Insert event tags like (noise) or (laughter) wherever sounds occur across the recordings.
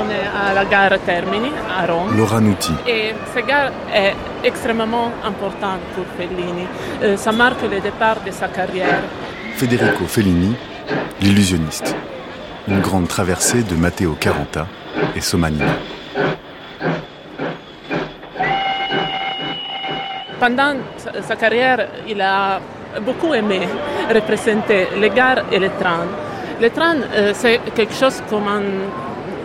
on est à la gare Termini, à Rome. Laura Nuti. Et cette gare est extrêmement importante pour Fellini. Euh, ça marque le départ de sa carrière. Federico Fellini, l'illusionniste. Une grande traversée de Matteo Caranta et Somanina. Pendant sa carrière, il a beaucoup aimé représenter les gares et les trains. Le train, euh, c'est quelque chose comme un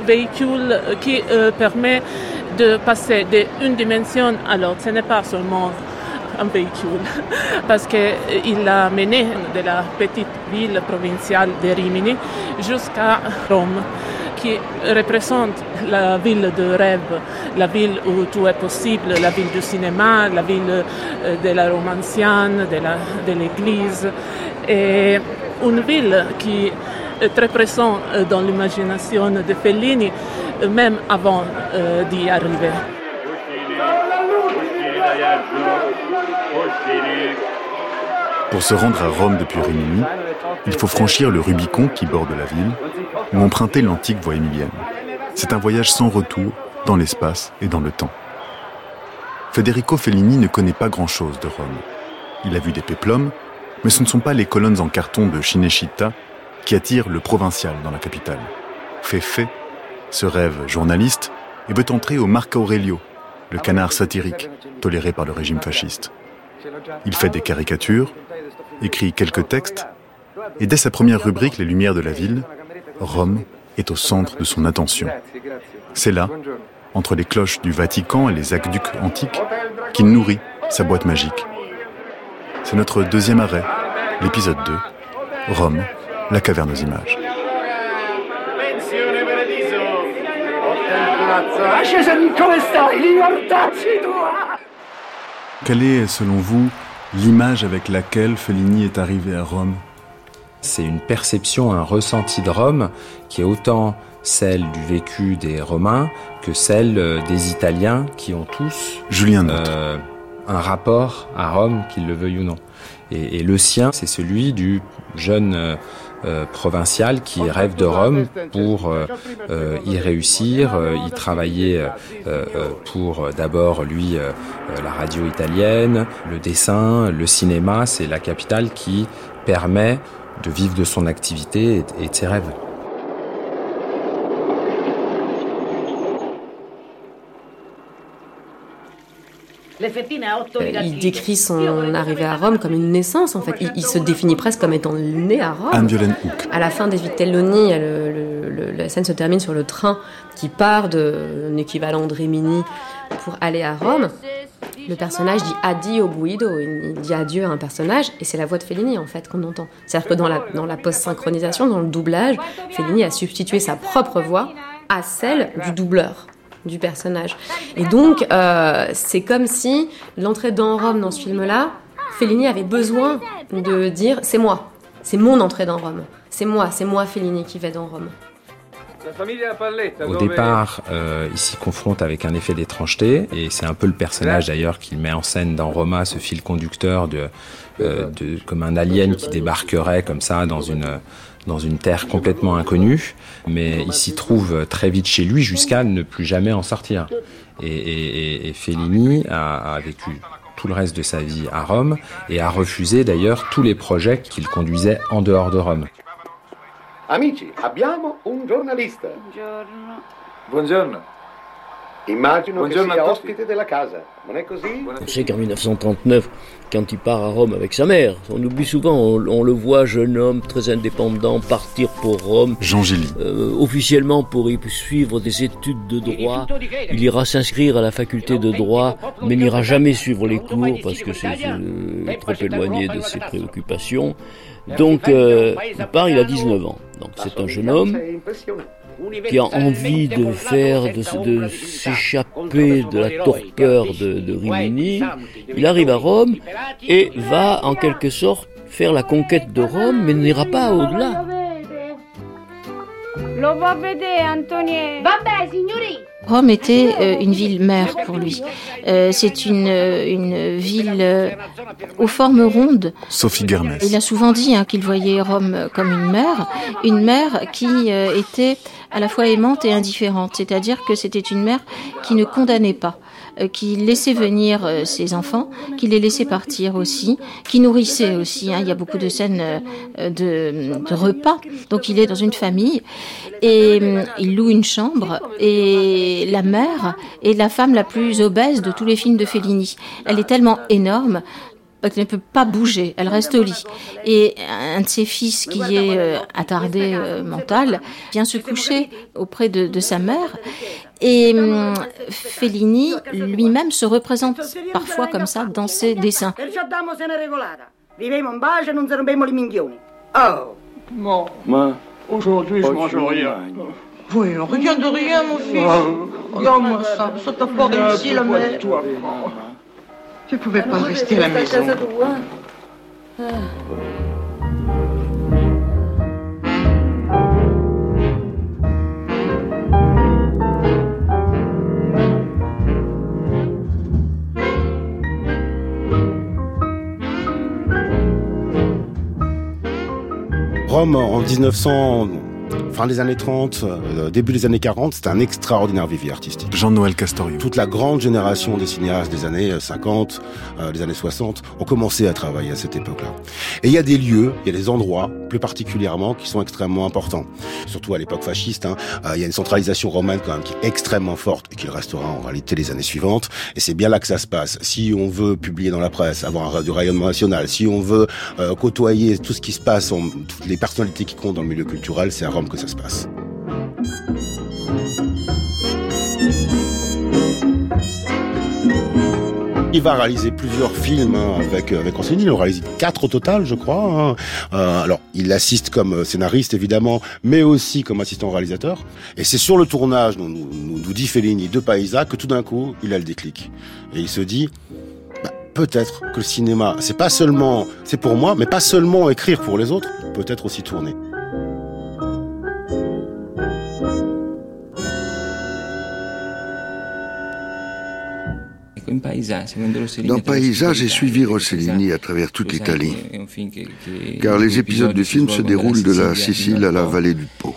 véhicule qui euh, permet de passer d'une dimension à l'autre. Ce n'est pas seulement un véhicule, (laughs) parce qu'il a mené de la petite ville provinciale de Rimini jusqu'à Rome, qui représente la ville de rêve, la ville où tout est possible, la ville du cinéma, la ville euh, de la Rome ancienne, de l'église, et une ville qui très présente euh, dans l'imagination de Fellini, euh, même avant d'y arriver. Pour se rendre à Rome depuis Rimini, il faut franchir le Rubicon qui borde la ville ou emprunter l'antique voie émilienne. C'est un voyage sans retour dans l'espace et dans le temps. Federico Fellini ne connaît pas grand-chose de Rome. Il a vu des péplums, mais ce ne sont pas les colonnes en carton de Cinecittà qui attirent le provincial dans la capitale. Fefe se rêve journaliste et veut entrer au Marco Aurelio, le canard satirique toléré par le régime fasciste. Il fait des caricatures, écrit quelques textes, et dès sa première rubrique Les Lumières de la ville, Rome est au centre de son attention. C'est là, entre les cloches du Vatican et les aqueducs antiques, qu'il nourrit sa boîte magique. C'est notre deuxième arrêt, l'épisode 2, Rome, la caverne aux images. Quelle est, selon vous, l'image avec laquelle Fellini est arrivé à Rome? C'est une perception, un ressenti de Rome qui est autant celle du vécu des Romains que celle euh, des Italiens qui ont tous Julien euh, un rapport à Rome, qu'ils le veuillent ou non. Et, le sien, c'est celui du jeune euh, euh, provincial qui rêve de Rome pour y réussir, y travailler pour d'abord lui la radio italienne, le dessin, le cinéma, c'est la capitale qui permet de vivre de son activité et de ses rêves. Il décrit son arrivée à Rome comme une naissance, en fait. Il, se définit presque comme étant né à Rome. À la fin des Vitelloni, la scène se termine sur le train qui part d'un équivalent de Rimini pour aller à Rome. Le personnage dit addio buido, il dit adieu à un personnage, et c'est la voix de Fellini en fait qu'on entend. C'est-à-dire que dans la, dans la post-synchronisation, dans le doublage, Fellini a substitué sa propre voix à celle du doubleur du personnage. Et donc, euh, c'est comme si l'entrée dans Rome dans ce film-là, Fellini avait besoin de dire c'est moi, c'est mon entrée dans Rome, c'est moi, c'est moi Fellini qui vais dans Rome. Au départ, euh, il s'y confronte avec un effet d'étrangeté, et c'est un peu le personnage d'ailleurs qu'il met en scène dans Roma, ce fil conducteur de, euh, de, comme un alien qui débarquerait comme ça dans une dans une terre complètement inconnue, mais il s'y trouve très vite chez lui jusqu'à ne plus jamais en sortir. Et, Fellini a, vécu tout le reste de sa vie à Rome et a refusé d'ailleurs tous les projets qu'il conduisait en dehors de Rome. Amici, abbiamo un giornalista. Buongiorno. Immagino che sia ospite della casa, non è così? On sait qu'en 1939, quand il part à Rome avec sa mère, on oublie souvent, on, le voit jeune homme très indépendant partir pour Rome. Jean Gilly. Euh, officiellement pour y suivre des études de droit. Il ira s'inscrire à la faculté de droit, mais n'ira jamais suivre les cours parce que c'est euh, trop éloigné de ses préoccupations. Donc, euh, il part, il a 19 ans. Donc, c'est un jeune homme qui a envie de faire, de, s'échapper de la torpeur de, Rimini, il arrive à Rome et va en quelque sorte faire la conquête de Rome, mais n'ira pas au-delà. Rome était euh, une ville mère pour lui. Euh, c'est une, une ville aux formes rondes. Sophie Germes. Il a souvent dit hein, qu'il voyait Rome comme une mère, une mère qui était à la fois aimante et indifférente, c'est-à-dire que c'était une mère qui ne condamnait pas. Euh, qui laissait venir euh, ses enfants, qui les laissait partir aussi, qui nourrissait aussi. Hein. Il y a beaucoup de scènes euh, de, de, repas. Donc il est dans une famille et il loue une chambre et la mère est la femme la plus obèse de tous les films de Fellini. Elle est tellement énorme elle ne peut pas bouger, elle reste au lit. Et un de ses fils, qui est euh, attardé euh, mental, vient se coucher auprès de, sa mère. Et hum, Fellini lui-même se représente parfois comme ça dans ses dessins. Oh, aujourd'hui je mange rien. Oui, rien de rien, mon fils. Regarde-moi ça, ça t'a pas réussi la mère. Tu pouvais pas rester à la maison. Rome en 1900 fin des années 30, euh, début des années 40, c'était un extraordinaire vivier artistique. Jean-Noël Castorio. Toute la grande génération des cinéastes des années 50, euh, des années 60 ont commencé à travailler à cette époque-là. Et il y a des lieux, il y a des endroits, plus particulièrement, qui sont extrêmement importants. Surtout à l'époque fasciste, hein, euh, il y a une centralisation romaine quand même qui est extrêmement forte et qui restera en réalité les années suivantes. Et c'est bien là que ça se passe. Si on veut publier dans la presse, avoir un, du rayonnement national, si on veut côtoyer tout ce qui se passe, toutes les personnalités qui comptent dans le milieu culturel, c'est à Rome que ça se passe. Il va réaliser plusieurs films hein, avec avec Rossellini. Il en réalise quatre au total, je crois. Hein. Euh, alors, il assiste comme scénariste évidemment, mais aussi comme assistant réalisateur. Et c'est sur le tournage, nous, nous, nous dit Fellini de Paisa, que tout d'un coup, il a le déclic et il se dit. Bah, peut-être que le cinéma, c'est pas seulement, c'est pour moi, mais pas seulement écrire pour les autres, peut-être aussi tourner. Dans Paisa, j'ai suivi Rossellini à travers toute l'Italie, car les épisodes du film se déroulent de la Sicile à la vallée du Pô.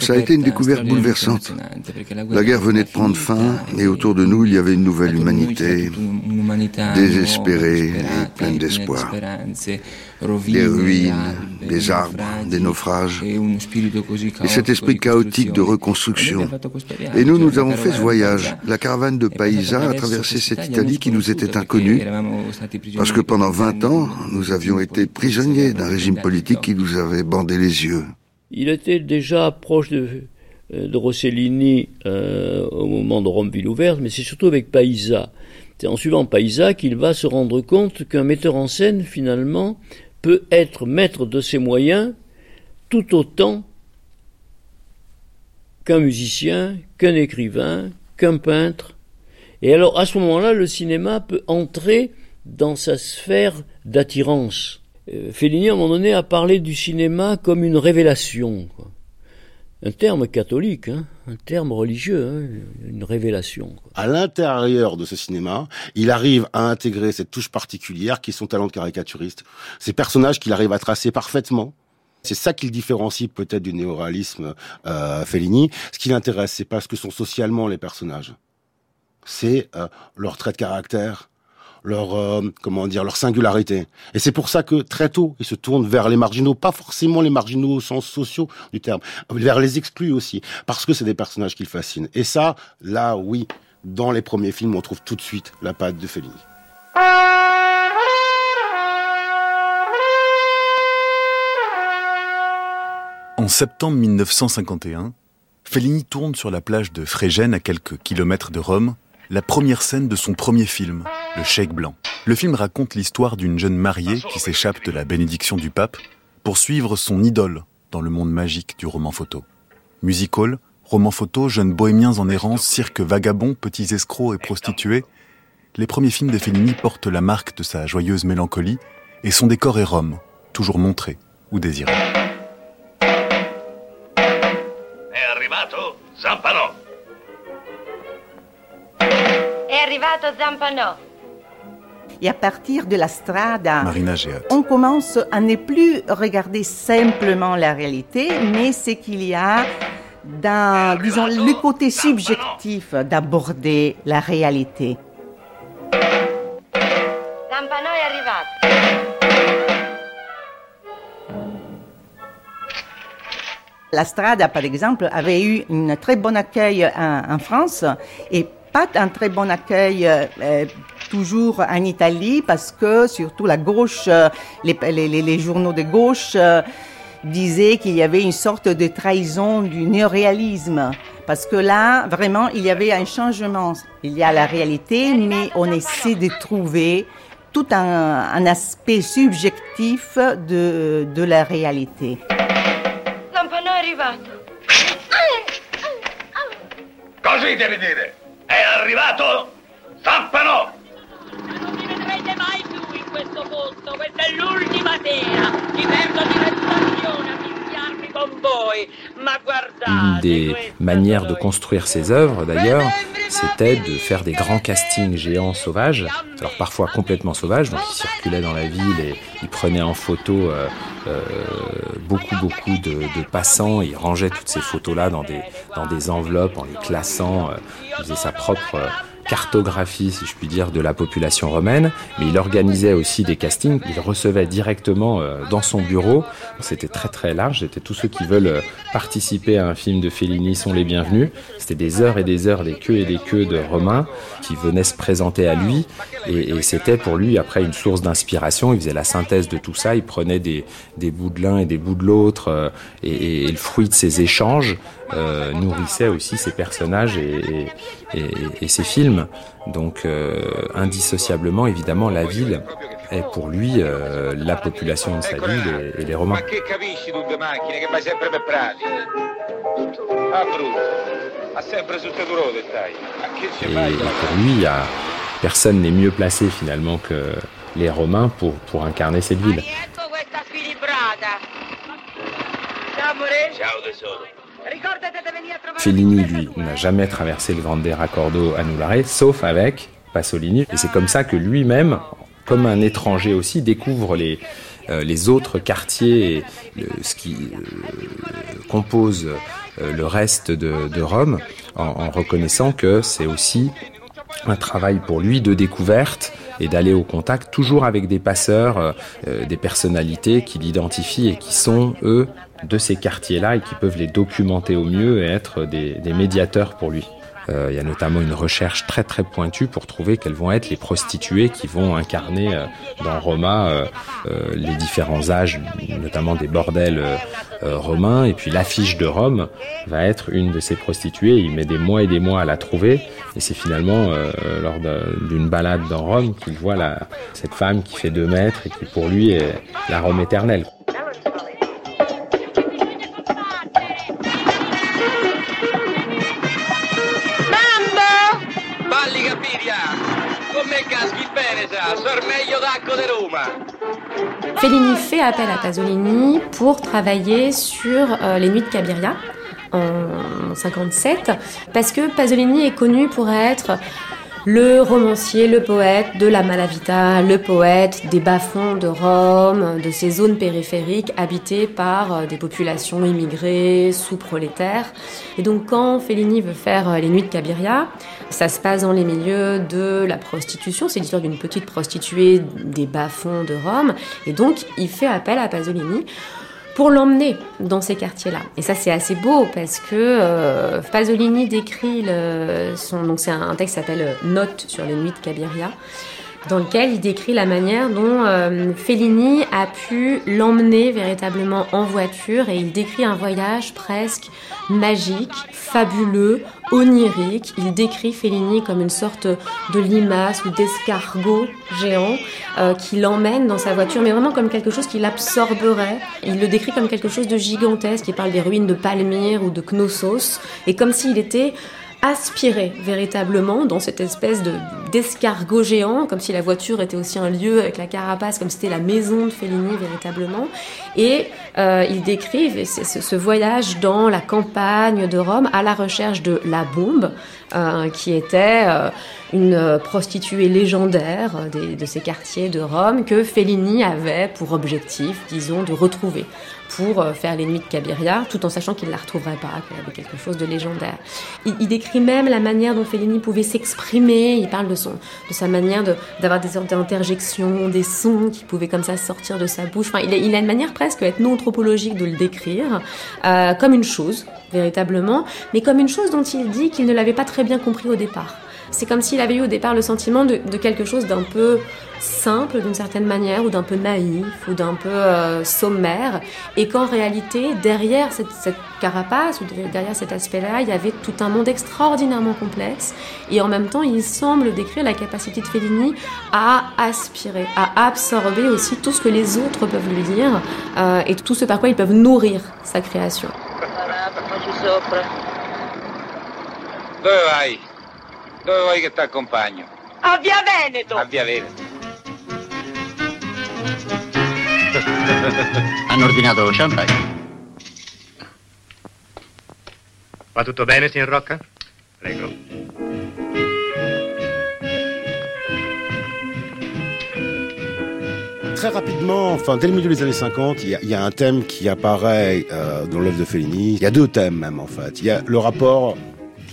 Ça a été une découverte bouleversante. La guerre venait de prendre fin et autour de nous, il y avait une nouvelle humanité, désespérée et pleine d'espoir. Des ruines, des arbres, des naufrages, et cet esprit chaotique de reconstruction. Et nous, nous avons fait ce voyage. La caravane de Paisa a traversé cette Italie qui nous était inconnue, parce que pendant 20 ans, nous avions été prisonniers d'un régime politique qui nous avait bandé les yeux. Il était déjà proche de, euh, de Rossellini euh, au moment de Rome Ville ouverte, mais c'est surtout avec Paisa. En suivant Paisa qu'il va se rendre compte qu'un metteur en scène, finalement, peut être maître de ses moyens tout autant qu'un musicien, qu'un écrivain, qu'un peintre. Et alors, à ce moment-là, le cinéma peut entrer dans sa sphère d'attirance. Euh, Fellini, à un moment donné, a parlé du cinéma comme une révélation. Un terme catholique, hein, un terme religieux, hein, une révélation. À l'intérieur de ce cinéma, il arrive à intégrer cette touche particulière qui est son talent de caricaturiste. Ces personnages qu'il arrive à tracer parfaitement. C'est ça qui le différencie peut-être du néoréalisme euh, Fellini. Ce qui l'intéresse, c'est pas ce que sont socialement les personnages. C'est euh, leur trait de caractère, leur euh, comment dire leur singularité. Et c'est pour ça que très tôt, ils se tournent vers les marginaux, pas forcément les marginaux au sens sociaux du terme, vers les exclus aussi, parce que c'est des personnages qui le fascinent. Et ça, là, oui, dans les premiers films, on trouve tout de suite la patte de Fellini. En septembre 1951, Fellini tourne sur la plage de Fréjène, à quelques kilomètres de Rome, la première scène de son premier film, Le Cheikh Blanc. Le film raconte l'histoire d'une jeune mariée qui s'échappe de la bénédiction du pape pour suivre son idole dans le monde magique du roman photo. Musical, roman photo, jeunes bohémiens en errance, cirque vagabond, petits escrocs et prostituées, les premiers films de Fellini portent la marque de sa joyeuse mélancolie et son décor est Rome, toujours montré ou désiré. Et à partir de la strada, on commence à ne plus regarder simplement la réalité, mais c'est qu'il y a dans, disons, le côté subjectif d'aborder la réalité. La Strada, par exemple, avait eu un très bon accueil en, France et pas un très bon accueil euh, toujours en Italie parce que surtout la gauche, euh, les, les, journaux de gauche euh, disaient qu'il y avait une sorte de trahison du néoréalisme. Parce que là, vraiment, il y avait un changement. Il y a la réalité, mais on essaie de trouver tout un, un aspect subjectif de, de la réalité. arrivato. Così devi dire. È arrivato Zampano! Non mi vedrete mai più in questo posto. Questa è l'ultima sera. Mi perdo di reputazione a mischiarmi con voi. Ma guardate... Des manières de construire ses œuvres, d'ailleurs, c'était de faire des grands castings géants sauvages, alors parfois complètement sauvages, donc ils circulaient dans la ville et ils prenaient en photo euh, euh, beaucoup beaucoup de, de, passants, ils rangeaient toutes ces photos-là dans des, dans des enveloppes en les classant, euh, ils faisaient sa propre cartographie, si je puis dire, de la population romaine, mais il organisait aussi des castings. Il recevait directement euh, dans son bureau. C'était très très large. C'était tous ceux qui veulent euh, participer à un film de Fellini sont les bienvenus. C'était des heures et des heures, des queues et des queues de Romains qui venaient se présenter à lui. Et, c'était pour lui après une source d'inspiration. Il faisait la synthèse de tout ça. Il prenait des, des bouts de l'un et des bouts de l'autre. Euh, et, et, le fruit de ces échanges euh, nourrissait aussi ses personnages et, et, et ses films. Donc euh, indissociablement, évidemment, la ville est pour lui euh, la population de sa ville et, et les Romains. Et pour lui, y a, personne n'est mieux placé finalement que les Romains pour, pour incarner cette ville. Fellini, lui, n'a jamais traversé le Grande Raccordo Anulare, sauf avec Pasolini. Et c'est comme ça que lui-même, comme un étranger aussi, découvre les, euh, autres quartiers et ce qui euh, compose euh, le reste de, Rome, en, reconnaissant que c'est aussi un travail pour lui de découverte et d'aller au contact toujours avec des passeurs, des personnalités qui l'identifient et qui sont, eux, de ces quartiers-là et qui peuvent les documenter au mieux et être des, médiateurs pour lui. Euh, il y a notamment une recherche très très pointue pour trouver quelles vont être les prostituées qui vont incarner euh, dans Roma euh, les différents âges, notamment des bordels romains. Et puis l'affiche de Rome va être une de ces prostituées. Il met des mois et des mois à la trouver. Et c'est finalement lors d'une balade dans Rome qu'il voit la, cette femme qui fait deux mètres et qui pour lui est la Rome éternelle. Fellini fait appel à Pasolini pour travailler sur euh, les Nuits de Cabiria en 57 parce que Pasolini est connu pour être le romancier, le poète de la Malavita, le poète des bas-fonds de Rome, de ces zones périphériques habitées par euh, des populations immigrées, sous-prolétaires. Et donc quand Fellini veut faire euh, les nuits de Cabiria, ça se passe dans les milieux de la prostitution, c'est l'histoire d'une petite prostituée des bas-fonds de Rome, et donc il fait appel à Pasolini pour l'emmener dans ces quartiers-là. Et ça, c'est assez beau parce que euh, Pasolini décrit son, donc c'est un, texte qui s'appelle euh, Notes sur les nuits de Cabiria, dans lequel il décrit la manière dont euh, Fellini a pu l'emmener véritablement en voiture et il décrit un voyage presque magique, fabuleux, onirique. Il décrit Fellini comme une sorte de limace ou d'escargot géant euh, qui l'emmène dans sa voiture, mais vraiment comme quelque chose qui l'absorberait. Il le décrit comme quelque chose de gigantesque. Il parle des ruines de Palmyre ou de Knossos, et comme s'il était aspirer véritablement dans cette espèce de d'escargot géant, comme si la voiture était aussi un lieu avec la carapace, comme c'était la maison de Fellini véritablement. Et euh, ils décrivent ce, voyage dans la campagne de Rome à la recherche de la bombe, euh, qui était euh, une prostituée légendaire de ces quartiers de Rome que Fellini avait pour objectif, disons, de retrouver pour euh, faire l'ennemi de Cabiria, tout en sachant qu'il ne la retrouverait pas, qu'il y avait quelque chose de légendaire. Il, décrit même la manière dont Fellini pouvait s'exprimer, il parle de, son, de sa manière d'avoir des sortes d'interjections, des sons qui pouvaient comme ça sortir de sa bouche. Enfin, il, a, il a une manière presque ethno-anthropologique de le décrire, euh, comme une chose, véritablement, mais comme une chose dont il dit qu'il ne l'avait pas très bien compris au départ. C'est comme s'il avait eu au départ le sentiment de, de quelque chose d'un peu simple d'une certaine manière, ou d'un peu naïf, ou d'un peu euh, sommaire, et qu'en réalité, derrière cette, carapace, ou derrière cet aspect-là, il y avait tout un monde extraordinairement complexe, et en même temps, il semble décrire la capacité de Fellini à aspirer, à absorber aussi tout ce que les autres peuvent lui dire, euh, et tout ce par quoi ils peuvent nourrir sa création. Dove vuoi che ti accompagno? A Via Veneto! A Via Veneto. (laughs) Hanno ordinato champagne. Va tutto bene, signor Rocca? Prego. Très rapidement, enfin dès le milieu des années 50, il y a, un thème qui apparaît euh, dans l'œuvre de Fellini. Il y a deux thèmes même en fait. Il y a le rapport,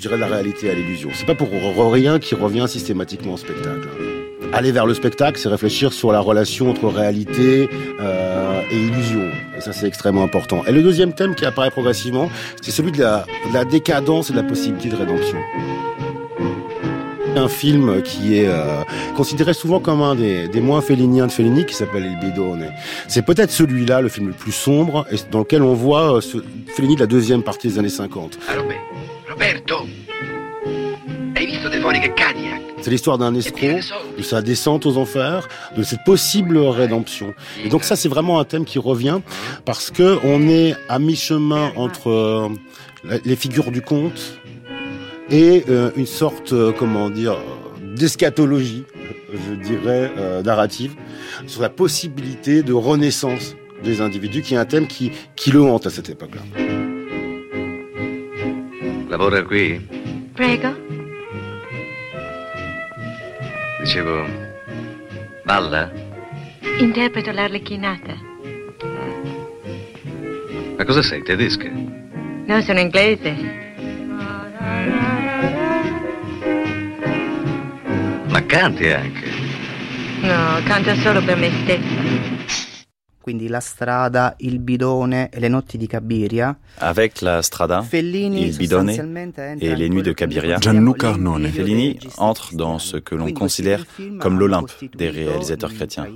je dirais, de la réalité à l'illusion. C'est pas pour rien qui revient systématiquement au spectacle. Aller vers le spectacle, c'est réfléchir sur la relation entre réalité euh, et illusion. Et ça, c'est extrêmement important. Et le deuxième thème qui apparaît progressivement, c'est celui de la, décadence et de la possibilité de rédemption. Un film qui est euh, considéré souvent comme un des, moins féliniens de Fellini, qui s'appelle Il Bidone. C'est peut-être celui-là, le film le plus sombre, dans lequel on voit euh, Fellini de la deuxième partie des années 50. Roberto, hai visto De Cadillac? C'est l'histoire d'un escroc, de sa descente aux enfers, de cette possible rédemption. Et donc ça, c'est vraiment un thème qui revient parce que on est à mi-chemin entre euh, les figures du conte et euh, une sorte, euh, comment dire, d'eschatologie, je dirais, narrative, sur la possibilité de renaissance des individus, qui est un thème qui, qui le hante à cette époque-là. Lavora qui? Prego. Dicevo, balla? Interpreto l'arlecchinata. Ma cosa sei, tedesca? No, sono inglese. Ma canti anche? No, canto solo per me stessa. Quindi la strada, il bidone e le notti di Cabiria. Avec la strada, il bidone et les nuits de Cabiria, Gianluca Arnone. Fellini entre dans ce que l'on considère comme l'Olympe des réalisateurs chrétiens.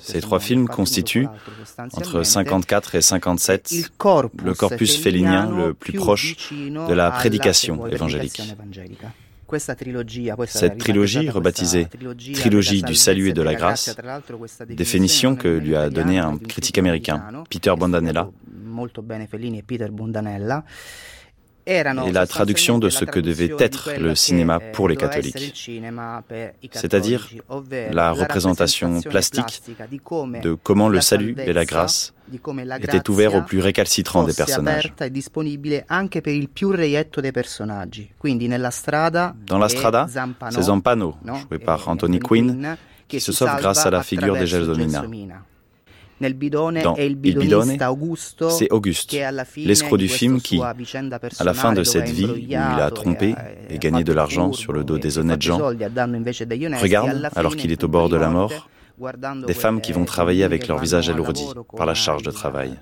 Ces trois films constituent, entre 54 et 57, le corpus fellinien le plus proche de la prédication évangélique. Cette trilogie, rebaptisée Trilogie du salut et de la grâce, définition que lui a donnée un critique américain, Peter Bondanella, et la traduction de ce que devait être le cinéma pour les catholiques, c'est-à-dire la représentation plastique de comment le salut et la grâce étaient ouverts aux plus récalcitrants des personnages. Dans la Strada, c'est Zampano, joué par Anthony Quinn, qui se sauve grâce à la figure de Gelsomina. Dans Il Bidone, c'est Auguste, l'escroc du film qui, à la fin de cette vie où il a trompé et gagné de l'argent sur le dos des honnêtes gens, regarde, alors qu'il est au bord de la mort, des femmes qui vont travailler avec leur visage alourdi par la charge de travail.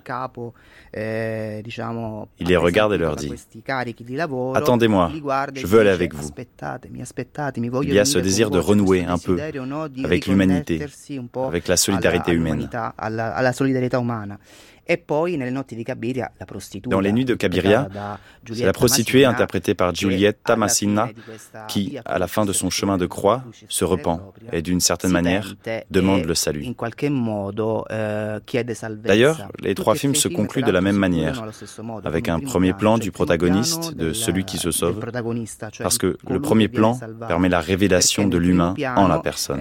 Il les regarde et leur dit ⁇ Attendez-moi, je veux aller avec vous ⁇ Il y a ce désir de renouer un peu avec l'humanité, avec la solidarité humaine. Dans les nuits de Cabiria, c'est la prostituée interprétée par Giulietta Massina qui, à la fin de son chemin de croix, se repent et d'une certaine manière demande demande le salut. D'ailleurs, les trois films se concluent de la même manière, avec un premier plan du protagoniste, de celui qui se sauve, parce que le premier plan permet la révélation de l'humain en la personne.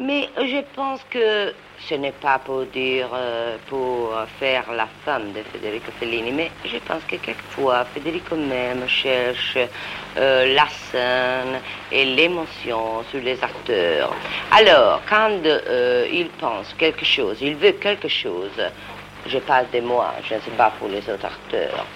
Mais je pense que ce n'est pas pour dire, euh, pour faire la femme de Federico Fellini, mais je pense que quelquefois Federico même cherche euh, la scène et l'émotion sur les acteurs. Alors, quand euh, il pense quelque chose, il veut quelque chose, je parle de moi, je ne sais pas pour les autres acteurs,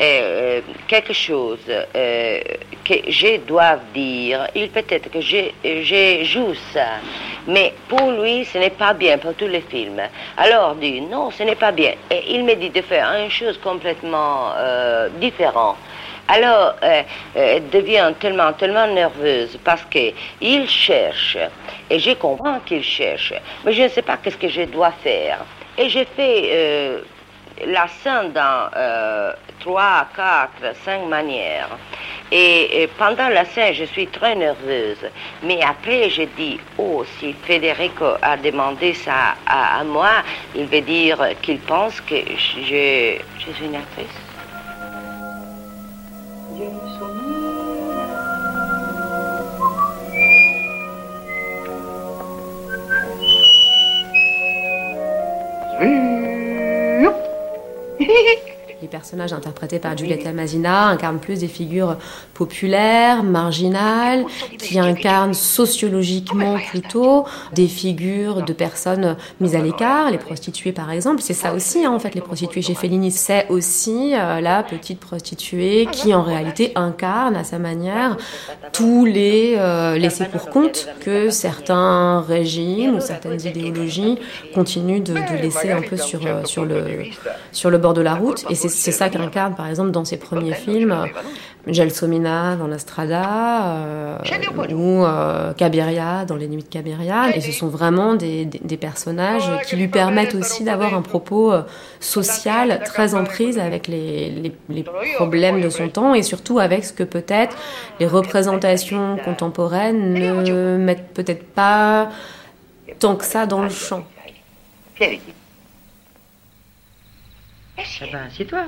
euh, quelque chose euh, que je dois dire, il peut-être que je, je joue ça, mais pour lui, ce n'est pas bien pour tous les films. Alors, dit non, ce n'est pas bien. Et il me dit de faire une chose complètement euh, différente. Alors, elle devient tellement, tellement nerveuse parce qu'il cherche, et je comprends qu'il cherche, mais je ne sais pas qu'est-ce que je dois faire. Et j'ai fait la scène dans 3, 4, 5 manières. Et, pendant la scène, je suis très nerveuse. Mais après, je dis, oh, si Federico a demandé ça à, moi, il veut dire qu'il pense que je, je suis une actrice. (laughs) Les personnages interprétés par Giulietta Masina incarnent plus des figures populaires, marginales, qui incarnent sociologiquement plutôt des figures de personnes mises à l'écart, les prostituées par exemple. C'est ça aussi, hein, en fait, les prostituées chez Fellini. C'est aussi euh, la petite prostituée qui, en réalité, incarne à sa manière tous les euh, laissés pour compte que certains régimes ou certaines idéologies continuent de, laisser un peu sur, euh, sur, le, bord de la route. Ça qu'incarne, par exemple, dans ses premiers films, Gelsomina dans La Strada euh, ou euh, Cabiria dans Les Nuits de Cabiria. Et ce sont vraiment des, des, personnages qui lui permettent aussi d'avoir un propos euh, social très en prise avec les, les, les, problèmes de son temps et surtout avec ce que peut-être les représentations contemporaines ne mettent peut-être pas tant que ça dans le champ. Eh ben, assieds-toi.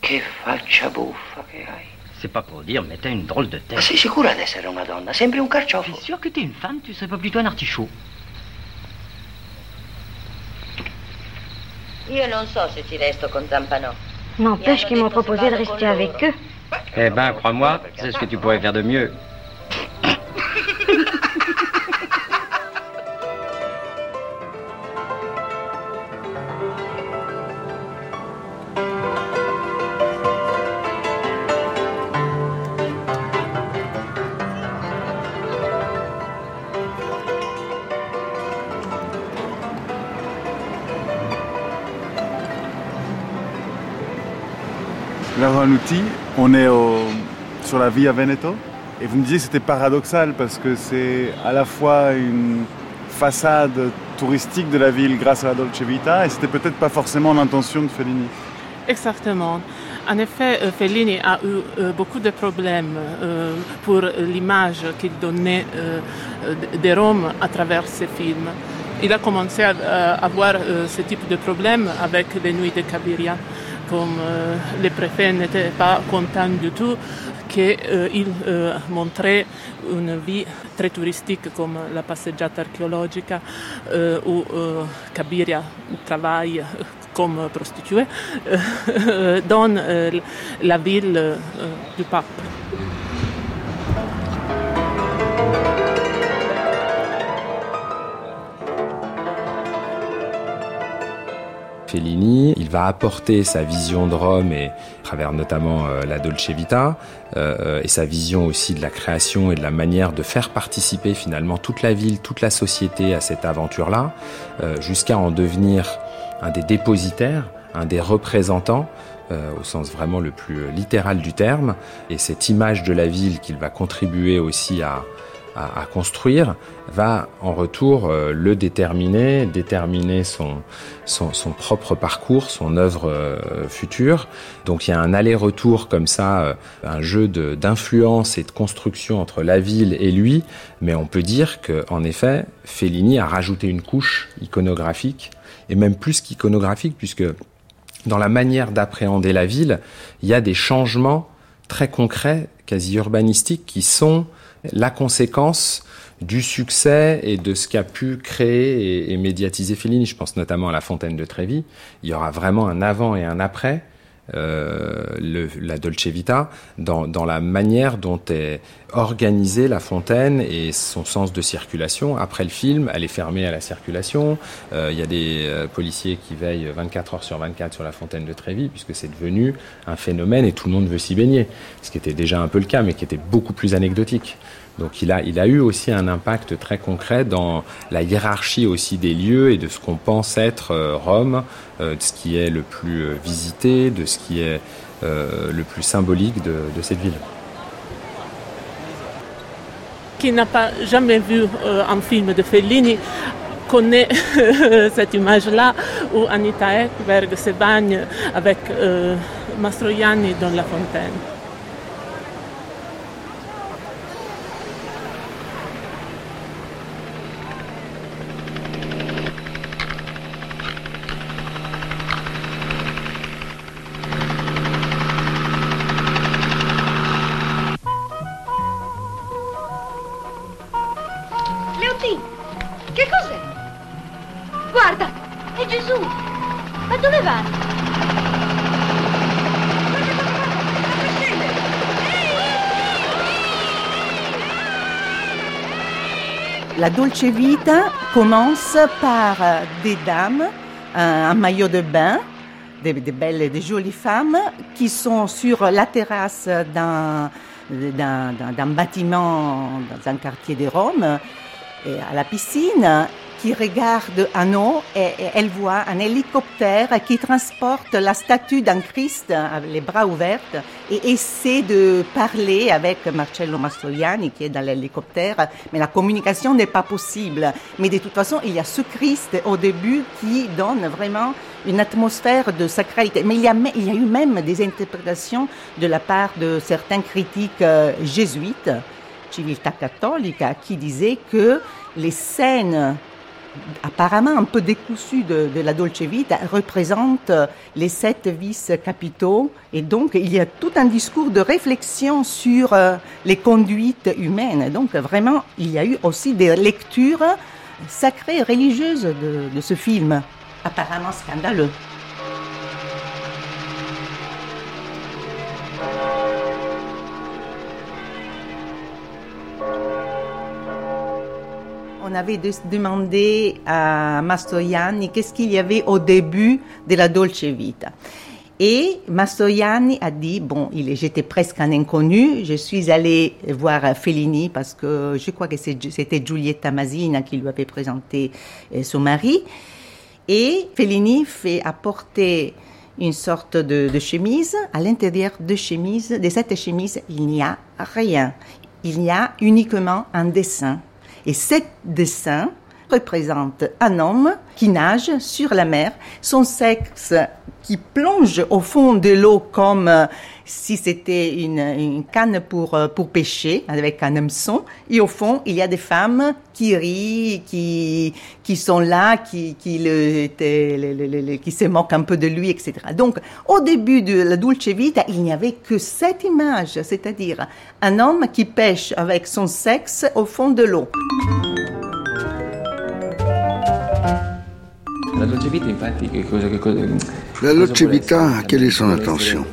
Che faccia buffa che hai. C'est pas pour dire, mais t'as une drôle de tête. Ma sei sicura di essere una donna? Sembri un carciofo. Suis sûr que t'es une femme, tu serais pas plutôt un artichaut? Io non so se ci resto con Zampanò. N'empêche qu'ils m'ont proposé de rester avec eux. Eh ben, crois-moi, c'est ce que tu pourrais faire de mieux. Outil. on est sur la vie à Veneto. Et vous me disiez que c'était paradoxal parce que c'est à la fois une façade touristique de la ville grâce à la Dolce Vita et c'était peut-être pas forcément l'intention de Fellini. Exactement. En effet, euh, Fellini a eu euh, beaucoup de problèmes euh, pour l'image qu'il donnait de Rome à travers ses films. Il a commencé à avoir ce type de problèmes avec les Nuits de Cabiria comme euh, les préfets n'étaient pas contents du tout qu'il euh, euh, montrait une vie très touristique comme la passeggiata archéologique ou Cabiria travaille comme prostituée dans (laughs) la ville du pape. Fellini. Il va apporter sa vision de Rome et à travers notamment euh, la Dolce Vita euh, et sa vision aussi de la création et de la manière de faire participer finalement toute la ville, toute la société à cette aventure-là, euh, jusqu'à en devenir un des dépositaires, un des représentants au sens vraiment le plus littéral du terme. Et cette image de la ville qu'il va contribuer aussi à, à, construire va en retour euh, le déterminer, déterminer son, son, son, propre parcours, son œuvre euh, future. Donc il y a un aller-retour comme ça, euh, un jeu d'influence et de construction entre la ville et lui, mais on peut dire qu'en effet, Fellini a rajouté une couche iconographique, et même plus qu'iconographique, puisque dans la manière d'appréhender la ville, il y a des changements très concrets, quasi urbanistiques, qui sont la conséquence du succès et de ce qu'a pu créer et, médiatiser Fellini. Je pense notamment à La Fontaine de Trévi. Il y aura vraiment un avant et un après. Euh, la Dolce Vita dans, dans, la manière dont est organisée la fontaine et son sens de circulation. Après le film, elle est fermée à la circulation. Euh, il y a des euh, policiers qui veillent 24 heures sur 24 sur la fontaine de Trévi puisque c'est devenu un phénomène et tout le monde veut s'y baigner. Ce qui était déjà un peu le cas mais qui était beaucoup plus anecdotique. Donc il a, il a eu aussi un impact très concret dans la hiérarchie aussi des lieux et de ce qu'on pense être euh, Rome, euh, de ce qui est le plus euh, visité, de ce qui est le plus symbolique de, cette ville. Qui n'a pas jamais vu un film de Fellini connaît (laughs) cette image-là où Anita Ekberg se bagne avec Mastroianni dans la fontaine. La Dolce Vita commence par euh, des dames, un, maillot de bain, des, belles, des jolies femmes qui sont sur la terrasse d'un, d'un, bâtiment dans un quartier de Rome, et à la piscine qui regarde haut et, elle voit un hélicoptère qui transporte la statue d'un Christ avec les bras ouverts et essaie de parler avec Marcello Mastroianni qui est dans l'hélicoptère, mais la communication n'est pas possible. Mais de toute façon, il y a ce Christ au début qui donne vraiment une atmosphère de sacralité. Mais il y a, il y a eu même des interprétations de la part de certains critiques euh, jésuites, Civiltà Cattolica, qui disaient que les scènes apparemment un peu décousu de, la Dolce Vita, représente les sept vices capitaux. Et donc, il y a tout un discours de réflexion sur euh, les conduites humaines. Donc, vraiment, il y a eu aussi des lectures sacrées, religieuses de ce film, apparemment scandaleux. On avait demandé à Mastroianni qu'est-ce qu'il y avait au début de la Dolce Vita. Et Mastroianni a dit, bon, j'étais presque un inconnu, je suis allée voir Fellini parce que je crois que c'était Giulietta Masina qui lui avait présenté euh, son mari. Et Fellini fait apporter une sorte de, de chemise. À l'intérieur de, chemise, de cette chemise, il n'y a rien. Il y a uniquement un dessin et cet dessin représente un homme qui nage sur la mer, son sexe qui plonge au fond de l'eau comme euh, si c'était une, canne pour, euh, pour pêcher avec un hameçon. Et au fond, il y a des femmes qui rient, qui, qui sont là, qui, qui, le, qui se moquent un peu de lui, etc. Donc, au début de la Dulce Vita, il n'y avait que cette image, c'est-à-dire un homme qui pêche avec son sexe au fond de l'eau. La Dolce Vita, infatti, che cosa, che cosa, La Dolce Vita, quelle est son intention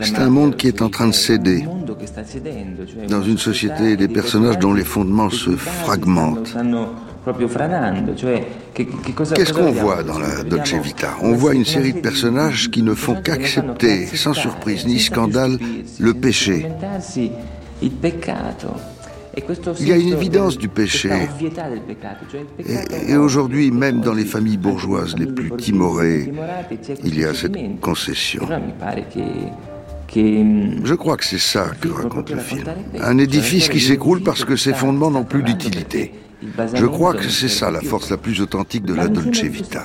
C'est un monde qui est en train de céder. Dans une société des personnages dont les fondements se fragmentent. Qu'est-ce qu'on voit dans la Dolce Vita? On voit une série de personnages qui ne font qu'accepter, sans surprise ni scandale, le péché. Il y a une évidence du péché. Et, aujourd'hui, même dans les familles bourgeoises les plus timorées, il y a cette concession. Je crois que c'est ça que raconte le film. Un édifice qui s'écroule parce que ses fondements n'ont plus d'utilité. Je crois que c'est ça la force la plus authentique de la Dolce Vita.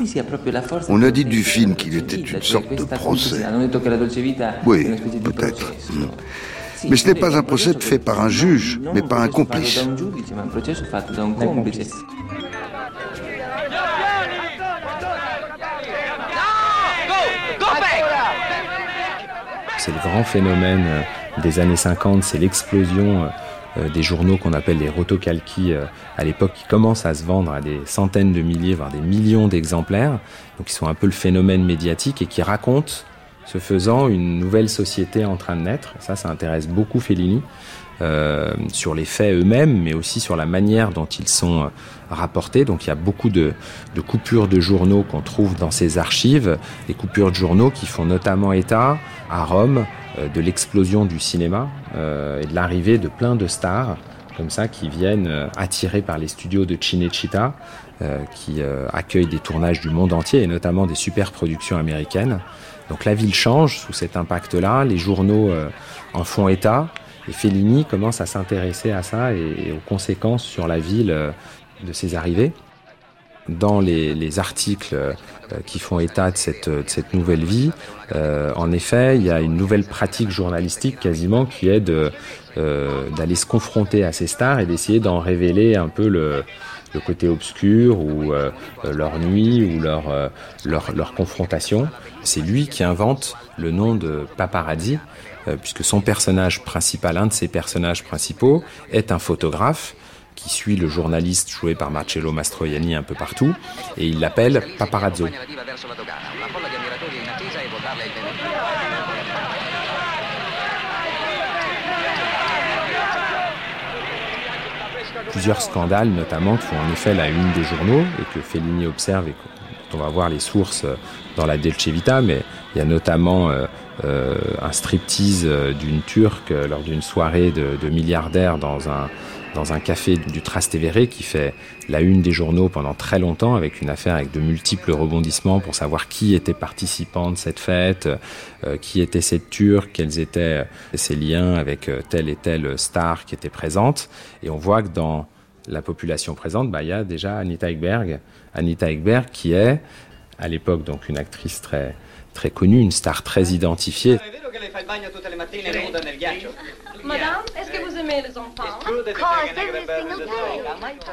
On a dit du film qu'il était une sorte de procès. Oui, peut-être. Mais ce n'est pas un procès fait par un juge, mais par un complice. C'est le grand phénomène euh, des années 50, c'est l'explosion euh, euh, des journaux qu'on appelle les rotocalquis à l'époque qui commencent à se vendre à des centaines de milliers, voire des millions d'exemplaires. Donc sont un peu le phénomène médiatique et qui racontent, ce faisant, une nouvelle société en train de naître. Ça, ça intéresse beaucoup Fellini. Euh, sur les faits eux-mêmes, mais aussi sur la manière dont ils sont euh, rapportés. Donc il y a beaucoup de, coupures de journaux qu'on trouve dans ces archives, des coupures de journaux qui font notamment état à Rome euh, de l'explosion du cinéma et de l'arrivée de plein de stars comme ça qui viennent attirés par les studios de Cinecittà qui accueillent des tournages du monde entier et notamment des super productions américaines. Donc la ville change sous cet impact-là, les journaux en font état, et Fellini commence à s'intéresser à ça et, aux conséquences sur la ville euh, de ses arrivées. Dans les, articles euh, qui font état de cette, nouvelle vie, euh, en effet, il y a une nouvelle pratique journalistique quasiment qui est d'aller se confronter à ces stars et d'essayer d'en révéler un peu le, côté obscur ou leur nuit ou leur, leur, leur confrontation. C'est lui qui invente le nom de paparazzi, euh, puisque son personnage principal, un de ses personnages principaux, est un photographe qui suit le journaliste joué par Marcello Mastroianni un peu partout, et il l'appelle Paparazzo. Plusieurs scandales, notamment, qui font en effet la une des journaux et que Fellini observe et on va voir les sources dans la Delce Vita, mais il y a notamment euh, euh, un striptease euh, d'une Turque lors d'une soirée de, milliardaires dans un, dans un café du Trastevere qui fait la une des journaux pendant très longtemps avec une affaire avec de multiples rebondissements pour savoir qui était participant de cette fête, qui était cette Turque, quels étaient ses liens avec telle et telle star qui était présente. Et on voit que dans la population présente, bah, il y a déjà Anita Ekberg, Anita Ekberg qui est à l'époque donc une actrice très très connue, une star très identifiée. Madame, est-ce que vous aimez les enfants?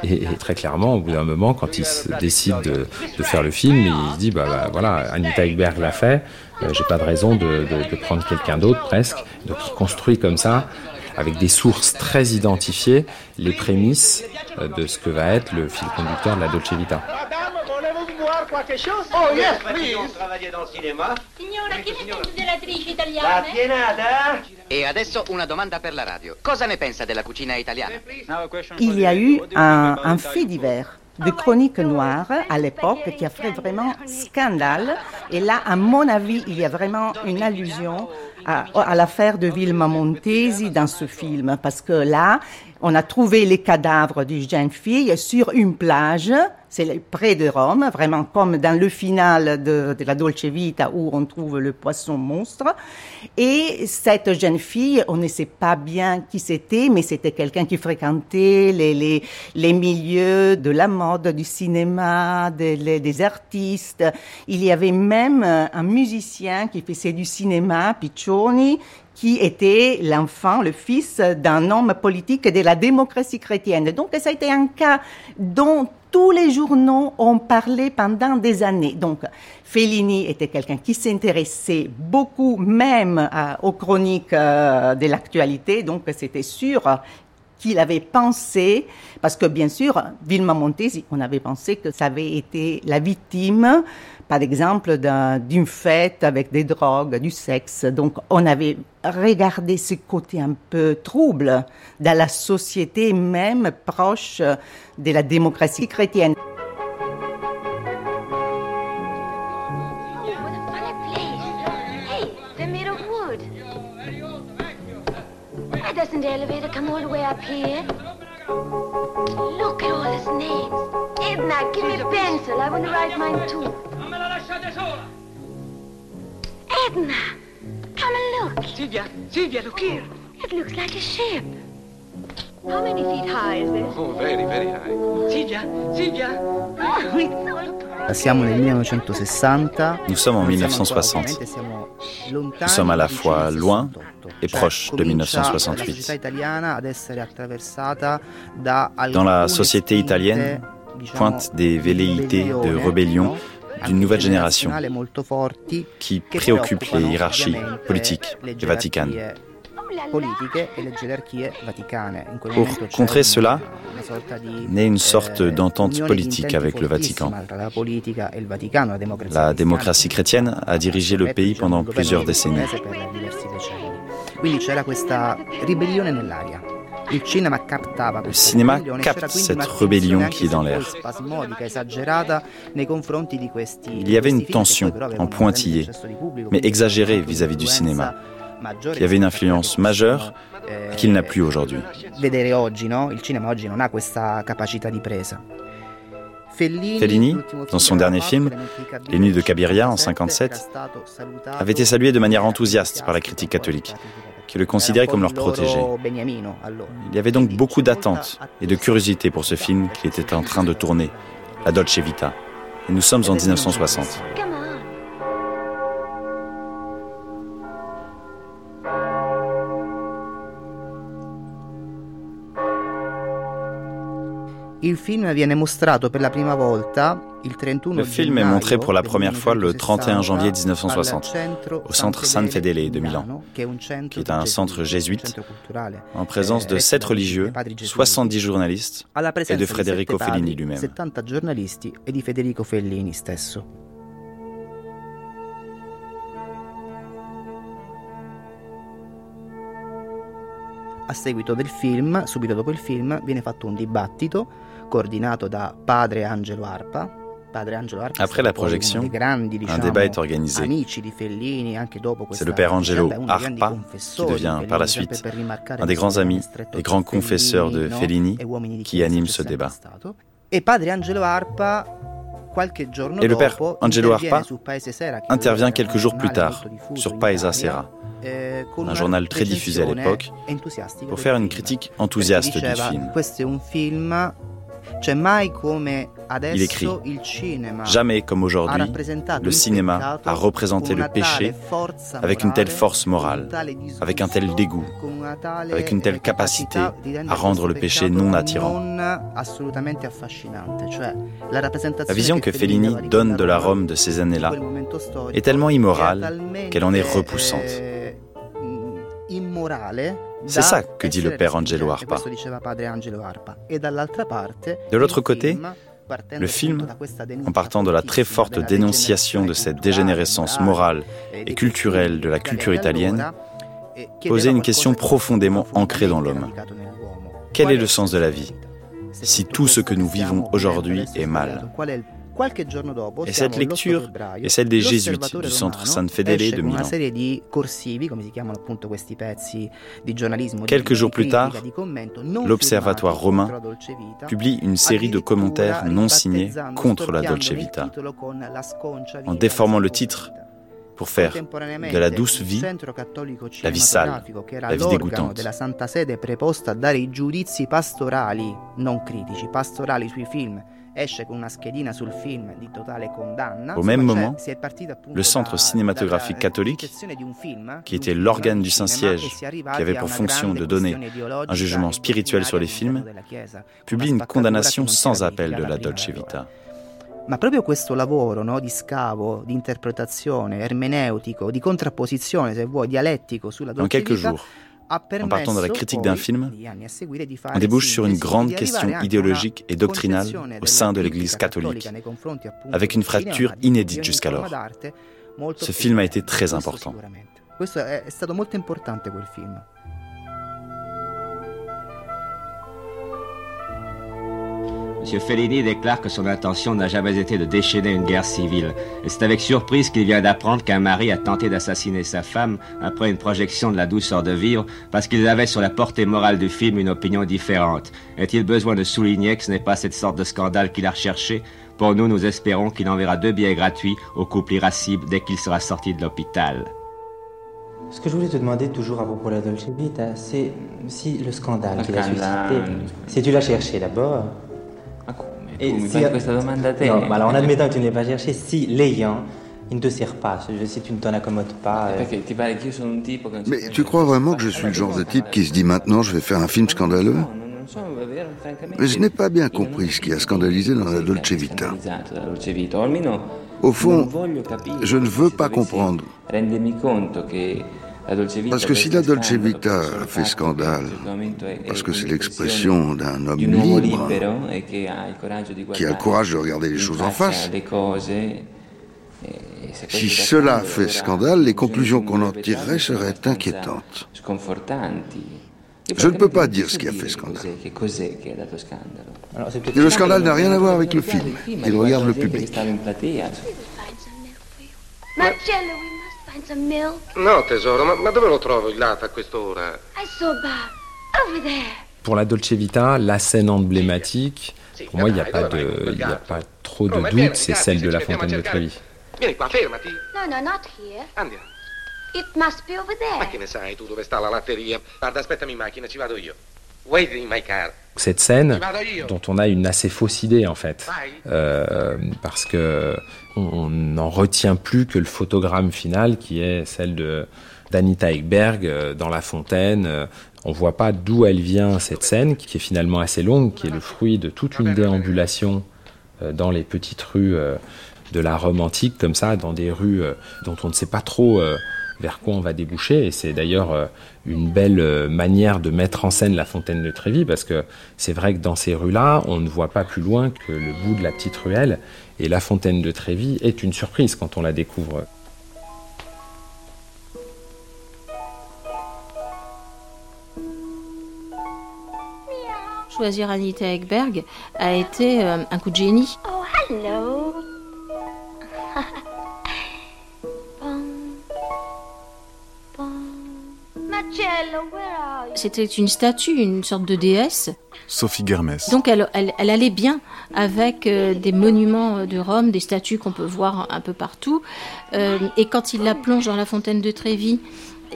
Et, très clairement, au bout d'un moment, quand il décide de, de, faire le film, il se dit bah, bah voilà, Anita Ekberg l'a fait, euh, j'ai pas de raison de, de, de prendre quelqu'un d'autre presque. Donc il construit comme ça avec des sources très identifiées, les prémices euh, de ce que va être le fil conducteur de la Dolce Vita. qualche chose? Oh, yes, please. travaillez dans le cinéma Signora, chi ne pensa dell'attrice italiana? La pienata E adesso una domanda per la radio. Cosa ne pensa della cucina italiana? Il y a eu un, un fait divers de chronique noire à l'époque qui a fait vraiment scandale. Et là, à mon avis, il y a vraiment une allusion à, à l'affaire de Vilma Montesi dans ce film. Parce que là, on a trouvé les cadavres d'une jeune fille sur une plage c'est près de Rome, vraiment comme dans le final de, la Dolce Vita où on trouve le poisson monstre. Et cette jeune fille, on ne sait pas bien qui c'était, mais c'était quelqu'un qui fréquentait les, les, les, milieux de la mode, du cinéma, des, des artistes. Il y avait même un musicien qui faisait du cinéma, Piccioni, qui était l'enfant, le fils d'un homme politique de la démocratie chrétienne. Donc ça a été un cas dont tous les journaux ont parlé pendant des années. Donc, Fellini était quelqu'un qui s'intéressait beaucoup même euh, aux chroniques euh, de l'actualité, donc c'était sûr qu'il avait pensé, parce que bien sûr, Vilma Montesi, on avait pensé que ça avait été la victime, par exemple, d'une fête avec des drogues, du sexe. Donc, on avait regardé ce côté un peu trouble dans la société même proche de la démocratie chrétienne. The elevator come all the way up here? Look at all his names. Edna, give me a pencil. I want to write mine too. Edna, come and look. Sylvia, Sylvia, look here. It looks like a ship. How many feet high is this? Oh, very, very high. Sylvia, Sylvia. Siamo nel 1960. Nous sommes en 1960. Nous sommes à la fois loin et proches de 1968. Dans la société italienne pointent des velléités de rébellion d'une nouvelle génération qui préoccupe les hiérarchies politiques et vaticanes. Pour contrer cela, naît une sorte d'entente politique avec le Vatican. La démocratie chrétienne a dirigé le pays pendant plusieurs décennies. Le cinéma capte cette rébellion qui est dans l'air. Il y avait une tension en pointillé, mais exagérée vis-à-vis du cinéma, qui avait une influence majeure et qu'il n'a plus aujourd'hui. Fellini, dans son dernier film, Les Nuits de Cabiria en 1957, avait été salué de manière enthousiaste par la critique catholique qui le considéraient comme leur protégé. Il y avait donc beaucoup d'attentes et de curiosité pour ce film qui était en train de tourner, La Dolce Vita. Et nous sommes en 1960. Le film est montré pour la première fois le 31 janvier 1960 au centre San Fedele de Milan, qui est un centre jésuite en présence de sept religieux, 70 journalistes et de Federico Fellini lui-même. A seguito del film, subito dopo il film, viene fatto un dibattito coordinato da padre Angelo Arpa. Après la projection, un débat est organisé. C'est le père Angelo Arpa qui devient par la suite un des grands amis et grands confesseurs de Fellini qui anime ce débat. Et le père Angelo Arpa intervient quelques jours plus tard sur Paesa Sera, un journal très diffusé à l'époque, pour faire une critique enthousiaste du film. Il écrit Jamais comme aujourd'hui, le cinéma a représenté le péché avec une telle force morale, avec un tel dégoût, avec une telle capacité à rendre le péché non attirant. La vision que Fellini donne de la Rome de ces années-là est tellement immorale qu'elle en est repoussante. C'est ça que dit le père Angelo Arpa. De l'autre côté, le film, en partant de la très forte dénonciation de cette dégénérescence morale et culturelle de la culture italienne, posait une question profondément ancrée dans l'homme. Quel est le sens de la vie si tout ce que nous vivons aujourd'hui est mal? Et cette lecture est celle des jésuites du centre San Fedele de Milan. Quelques jours plus tard, l'Observatoire romain publie une série de commentaires non signés contre la Dolce Vita, en déformant le titre pour faire de la douce vie la vie sale, la vie dégoûtante. Au même moment, le Centre cinématographique catholique, qui était l'organe du Saint-Siège qui avait pour fonction de donner un jugement spirituel sur les films, publie une condamnation sans appel de la Dolce Vita. Ma proprio questo lavoro no, di scavo, di interpretazione, ermeneutico, di contrapposizione, se vuoi, dialettico sulla Dolce Vita, jours, en partant de la critique d'un film, on débouche sur une grande question idéologique et doctrinale au sein de l'Église catholique, avec une fracture inédite jusqu'alors. Ce film a été très important. M. Fellini déclare que son intention n'a jamais été de déchaîner une guerre civile. Et c'est avec surprise qu'il vient d'apprendre qu'un mari a tenté d'assassiner sa femme après une projection de la douceur de vivre parce qu'il avait sur la portée morale du film une opinion différente. Est-il besoin de souligner que ce n'est pas cette sorte de scandale qu'il a recherché? Pour nous, nous espérons qu'il enverra deux billets gratuits au couple irascible dès qu'il sera sorti de l'hôpital. Ce que je voulais te demander toujours à propos de la Dolce Vita, c'est si le scandale qu'il a suscité, si tu l'as cherché d'abord. Et si, non, alors en admettant que tu n'aies pas cherché, si l'ayant, il ne te sert pas, si tu ne t'en accommodes pas. Euh. Mais tu crois vraiment que je suis le genre de type qui se dit maintenant je vais faire un film scandaleux Mais je n'ai pas bien compris ce qui a scandalisé dans la Dolce Vita. Au fond, je ne veux pas comprendre. Parce que si la Dolce Vita a fait scandale, parce que c'est l'expression d'un homme libre qui a le courage de regarder les choses en face, si cela fait scandale, les conclusions qu'on en tirerait seraient inquiétantes. Je ne peux pas dire ce qui a fait scandale. Et le scandale n'a rien à voir avec le film. Il regarde le public. No, tesoro, ma, ma dove lo trovo il latte a quest'ora? I saw Bob. Over there. Pour la Dolce Vita, la scène emblématique, pour moi, il n'y a, pas de, il a pas trop de doute, c'est celle de la fontaine de Trevi. Vieni qua, fermati. No, no, not here. Andiamo. It must be over there. Ma che ne sai tu dove sta la latteria? Guarda, aspettami in macchina, ci vado io. Cette scène, dont on a une assez fausse idée en fait, euh, parce que on n'en retient plus que le photogramme final qui est celle de d'Anita Ekberg euh, dans La Fontaine. Euh, on voit pas d'où elle vient cette scène, qui est finalement assez longue, qui est le fruit de toute une déambulation dans les petites rues de la Rome antique, comme ça, dans des rues dont on ne sait pas trop vers quoi on va déboucher. Et c'est d'ailleurs euh, une belle euh, manière de mettre en scène la fontaine de Trévis, parce que c'est vrai que dans ces rues-là, on ne voit pas plus loin que le bout de la petite ruelle. Et la fontaine de Trévis est une surprise quand on la découvre. Choisir Anita Ekberg a été euh, un coup de génie. Oh, hello (laughs) C'était une statue, une sorte de déesse. Sophie Germès. Donc elle, elle, allait bien avec euh, des monuments de Rome, des statues qu'on peut voir un peu partout. Euh, et quand il la plonge dans la fontaine de Trévis,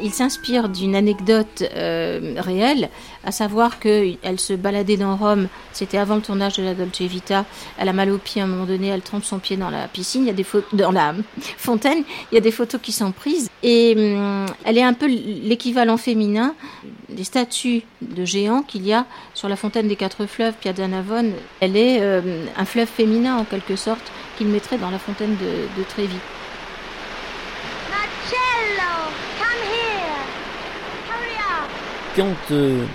il s'inspire d'une anecdote euh, réelle, à savoir qu'elle se baladait dans Rome, c'était avant le tournage de la Dolce Vita, elle a mal au pied à un moment donné, elle trempe son pied dans la piscine, il y a des dans la (laughs) fontaine, il y a des photos qui sont prises, et hum, elle est un peu l'équivalent féminin des statues de géants qu'il y a sur la fontaine des quatre fleuves, Piazza Navone, elle est euh, un fleuve féminin en quelque sorte, qu'il mettrait dans la fontaine de, de Trévis. Quand euh, euh,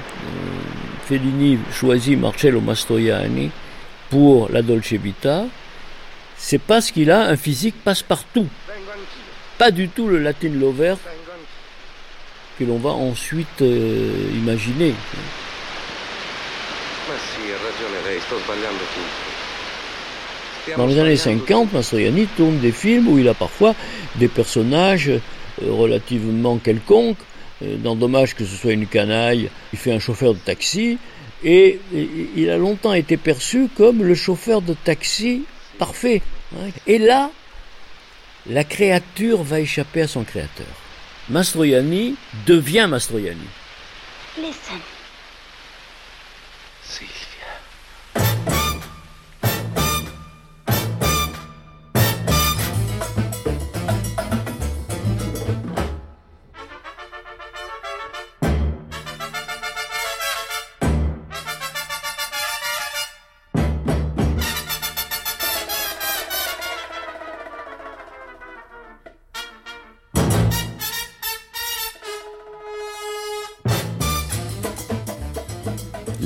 Fellini choisit Marcello Mastroianni pour la Dolce Vita, c'est parce qu'il a un physique passe-partout. Pas du tout le Latin Lover que l'on va ensuite euh, imaginer. Dans les années 50, Mastroianni tourne des films où il a parfois des personnages relativement quelconques, dans dommage que ce soit une canaille, il fait un chauffeur de taxi, et, il a longtemps été perçu comme le chauffeur de taxi parfait. Hein. Et là, la créature va échapper à son créateur. Mastroianni devient Mastroianni.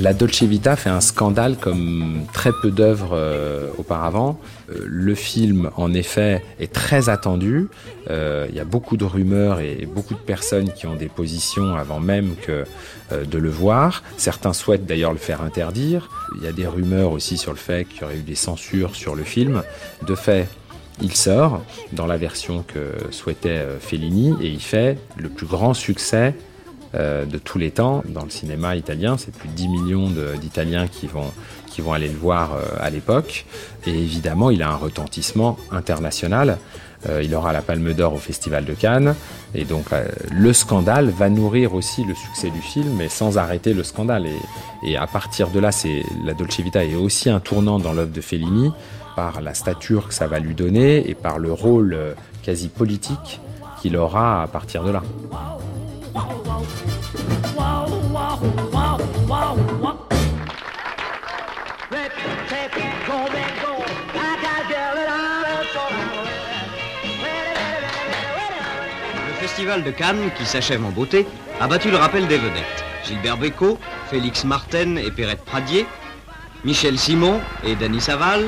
La Dolce Vita fait un scandale comme très peu d'œuvres euh, auparavant. Euh, le film, en effet, est très attendu. Euh, il y a beaucoup de rumeurs et beaucoup de personnes qui ont des positions avant même que de le voir. Certains souhaitent d'ailleurs le faire interdire. Il y a des rumeurs aussi sur le fait qu'il y aurait eu des censures sur le film. De fait, il sort dans la version que souhaitait Fellini et il fait le plus grand succès euh, de tous les temps dans le cinéma italien. C'est plus de 10 millions d'Italiens qui vont, qui vont aller le voir euh, à l'époque. Et évidemment, il a un retentissement international. Euh, il aura la Palme d'Or au Festival de Cannes. Et donc le scandale va nourrir aussi le succès du film, mais sans arrêter le scandale. Et, à partir de là, c'est la Dolce Vita est aussi un tournant dans l'œuvre de Fellini par la stature que ça va lui donner et par le rôle quasi politique qu'il aura à partir de là. Le festival de Cannes, qui s'achève en beauté, a battu le rappel des vedettes. Gilbert Bécaud, Félix Marten et Perrette Pradier, Michel Simon et Danny Saval,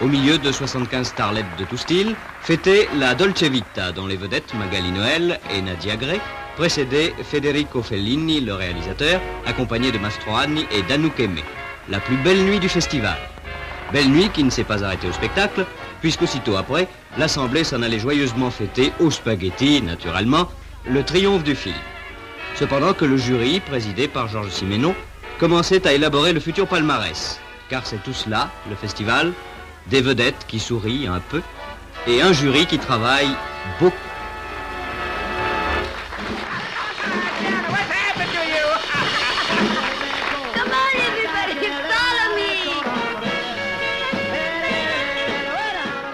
au milieu de 75 starlettes de tout style, fêtaient la Dolce Vita, dont les vedettes Magali Noël et Nadia Gray précédaient Federico Fellini, le réalisateur, accompagné de Mastroanni et d'Anouk. La plus belle nuit du festival. Belle nuit qui ne s'est pas arrêtée au spectacle, puisqu'aussitôt après, l'Assemblée s'en allait joyeusement fêter au spaghetti, naturellement, le triomphe du film. Cependant que le jury, présidé par Georges Simenon, commençait à élaborer le futur palmarès. Car c'est tout cela, le festival, des vedettes qui sourient un peu, et un jury qui travaille beaucoup.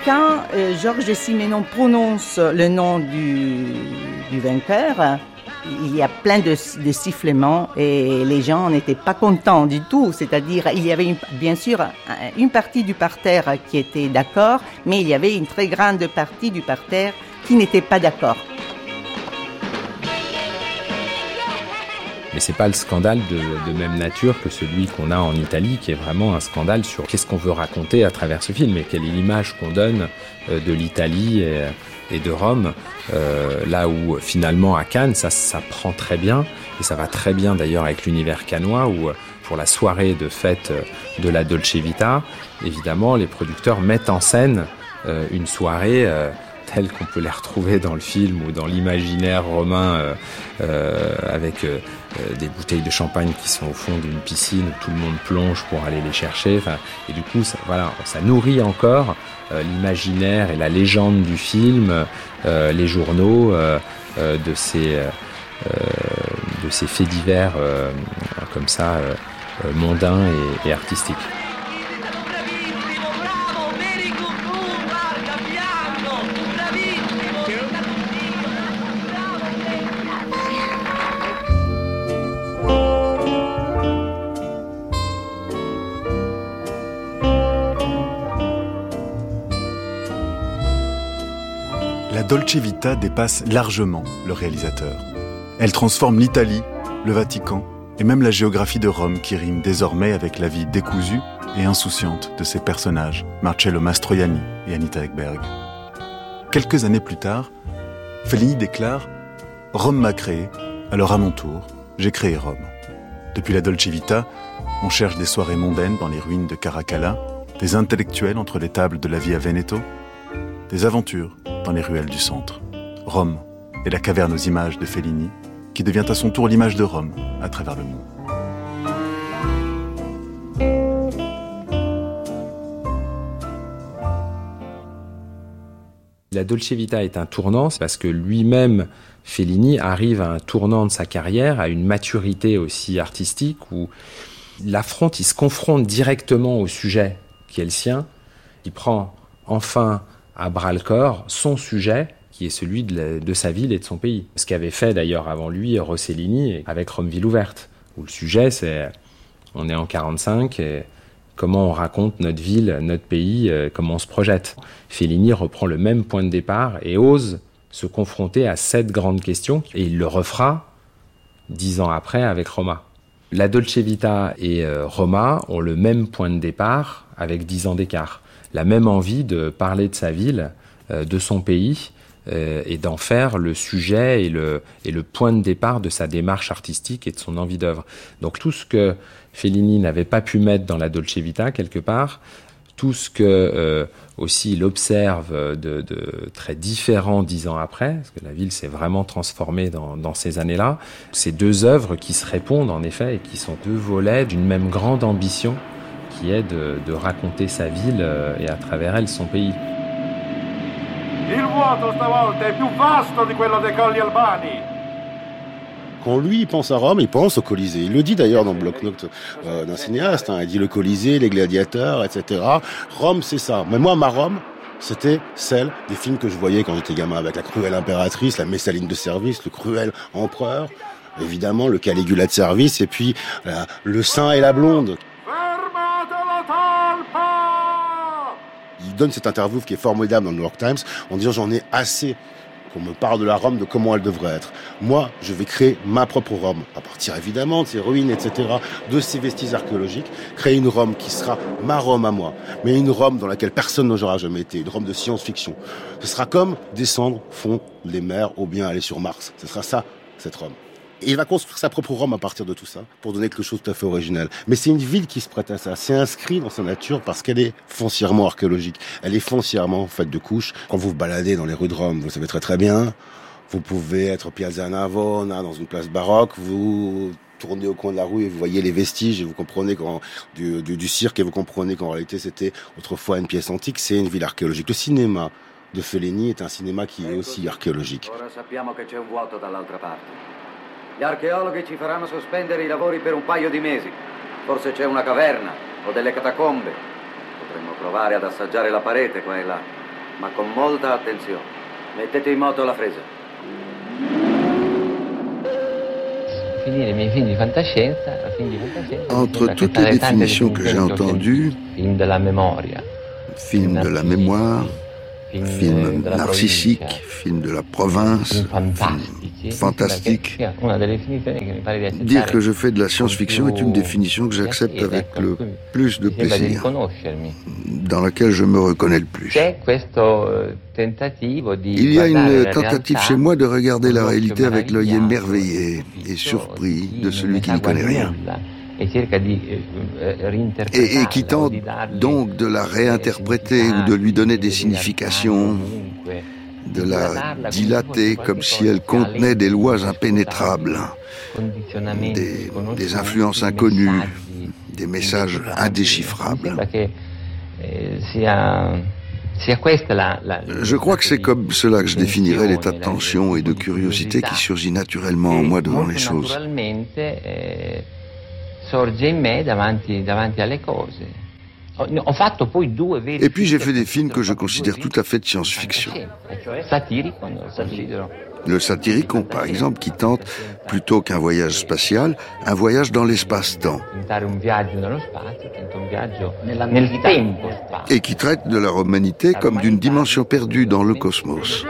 Quand euh, Georges Simenon prononce le nom du, vainqueur, il y a plein de, sifflements et les gens n'étaient pas contents du tout. C'est-à-dire, il y avait bien sûr une partie du parterre qui était d'accord, mais il y avait une très grande partie du parterre qui n'était pas d'accord. Mais c'est pas le scandale de, même nature que celui qu'on a en Italie, qui est vraiment un scandale sur qu'est-ce qu'on veut raconter à travers ce film et quelle est l'image qu'on donne euh, de l'Italie et, de Rome. Euh, là où finalement à Cannes, ça, ça prend très bien et ça va très bien d'ailleurs avec l'univers cannois où pour la soirée de fête de la Dolce Vita, évidemment, les producteurs mettent en scène euh, une soirée telles qu'on peut les retrouver dans le film ou dans l'imaginaire romain euh, euh, avec euh, des bouteilles de champagne qui sont au fond d'une piscine où tout le monde plonge pour aller les chercher. et du coup, ça, voilà, ça nourrit encore l'imaginaire et la légende du film, les journaux de ces de ces faits divers comme ça mondains et artistiques. Dolce Vita dépasse largement le réalisateur. Elle transforme l'Italie, le Vatican et même la géographie de Rome qui rime désormais avec la vie décousue et insouciante de ses personnages, Marcello Mastroianni et Anita Ekberg. Quelques années plus tard, Fellini déclare Rome m'a créé, alors à mon tour, j'ai créé Rome. Depuis la Dolce Vita, on cherche des soirées mondaines dans les ruines de Caracalla, des intellectuels entre les tables de la Via Veneto, des aventures dans les ruelles du centre. Rome est la caverne aux images de Fellini, qui devient à son tour l'image de Rome à travers le monde. La Dolce Vita est un tournant, parce que lui-même, Fellini, arrive à un tournant de sa carrière, à une maturité aussi artistique, où il affronte, il se confronte directement au sujet qui est le sien, il prend enfin à bras le corps son sujet qui est celui de, sa ville et de son pays. Ce qu'avait fait d'ailleurs avant lui Rossellini avec Romeville ouverte, où le sujet c'est on est en 45 et comment on raconte notre ville, notre pays, euh, comment on se projette. Fellini reprend le même point de départ et ose se confronter à cette grande question et il le refera dix ans après avec Roma. La Dolce Vita et euh, Roma ont le même point de départ avec dix ans d'écart la même envie de parler de sa ville, euh, de son pays, euh, et d'en faire le sujet et le, point de départ de sa démarche artistique et de son envie d'œuvre. Donc tout ce que Fellini n'avait pas pu mettre dans la Dolce Vita quelque part, tout ce que euh, aussi il observe de, de, très différent dix ans après, parce que la ville s'est vraiment transformée dans, dans ces années-là, ces deux œuvres qui se répondent en effet et qui sont deux volets d'une même grande ambition qui est de, raconter sa ville euh, et à travers elle son pays. Il vuoto stavolta è più vasto di quello dei colli albani. Quand lui il pense à Rome, il pense au Colisée. Il le dit d'ailleurs dans le bloc-notes euh, d'un cinéaste. Hein. Il dit le Colisée, les gladiateurs, etc. Rome, c'est ça. Mais moi, ma Rome, c'était celle des films que je voyais quand j'étais gamin, avec la cruelle impératrice, la Messaline de service, le cruel empereur, évidemment le Caligula de service, et puis le saint et la blonde. Il donne cette interview qui est formidable dans le New York Times en disant j'en ai assez qu'on me parle de la Rome, de comment elle devrait être. Moi, je vais créer ma propre Rome, à partir évidemment de ses ruines, etc., de ses vestiges archéologiques, créer une Rome qui sera ma Rome à moi, mais une Rome dans laquelle personne n'aura jamais été, une Rome de science-fiction. Ce sera comme descendre fond les mers ou bien aller sur Mars. Ce sera ça, cette Rome. Et il va construire sa propre Rome à partir de tout ça, pour donner quelque chose de tout à fait original. Mais c'est une ville qui se prête à ça. C'est inscrit dans sa nature parce qu'elle est foncièrement archéologique. Elle est foncièrement faite de couches. Quand vous vous baladez dans les rues de Rome, vous le savez très très bien, vous pouvez être Piazza Navona, dans une place baroque, vous tournez au coin de la rue et vous voyez les vestiges et vous comprenez quand, du, du, cirque et vous comprenez qu'en réalité c'était autrefois une pièce antique, c'est une ville archéologique. Le cinéma de Fellini est un cinéma qui est aussi archéologique. Gli archeologhi ci faranno sospendere i lavori per un paio di mesi. Forse c'è una caverna o delle catacombe. Potremmo provare ad assaggiare la parete qua e là, ma con molta attenzione. Mettete in moto la fresa. Finire i miei film di fantascienza, film di fantascienza Entre toutes les définitions que j'ai entendues, film de la mémoire, film narcissique, film de la province, film fantastique. Dire que je fais de la science-fiction est une définition que j'accepte avec le plus de plaisir, dans laquelle je me reconnais le plus. Il y a une tentative chez moi de regarder la réalité avec l'œil émerveillé et surpris de celui qui ne connaît rien. Et, et, qui tente donc de la réinterpréter ou de lui donner des significations, de la dilater comme si elle contenait des lois impénétrables, des, des influences inconnues, des messages indéchiffrables. Je crois que c'est comme cela que je définirais l'état de tension et de curiosité qui surgit naturellement en moi devant les choses. Et puis j'ai fait des films que je considère tout à fait de science-fiction. Le Satyricon, par exemple, qui tente, plutôt qu'un voyage spatial, un voyage dans l'espace-temps. Et qui traite de la romanité comme d'une dimension perdue dans le cosmos.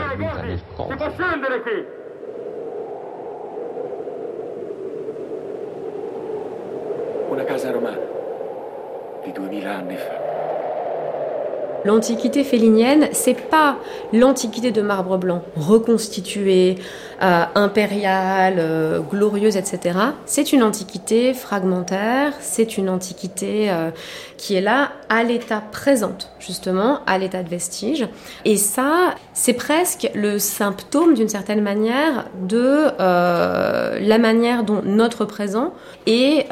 L'antiquité félinienne, c'est pas l'antiquité de marbre blanc, reconstituée, euh, impériale, euh, glorieuse, etc. C'est une antiquité fragmentaire, c'est une antiquité euh, qui est là à l'état présente, justement, à l'état de vestige. Et ça, c'est presque le symptôme, d'une certaine manière, de la manière dont notre présent est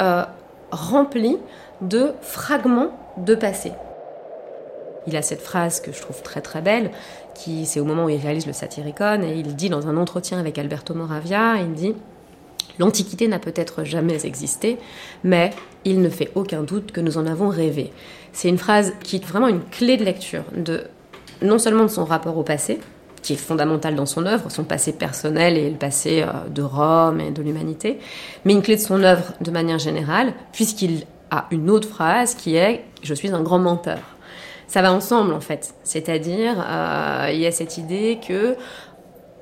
rempli de fragments de passé. Il a cette phrase que je trouve très très belle, qui c'est au moment où il réalise le Satyricon, et il dit dans un entretien avec Alberto Moravia, il dit L'Antiquité n'a peut-être jamais existé, mais il ne fait aucun doute que nous en avons rêvé. C'est une phrase qui est vraiment une clé de lecture de non seulement de son rapport au passé, qui est fondamental dans son œuvre, son passé personnel et le passé euh, de Rome et de l'humanité, mais une clé de son œuvre de manière générale, puisqu'il a une autre phrase qui est Je suis un grand menteur. Ça va ensemble en fait, c'est-à-dire euh, il y a cette idée que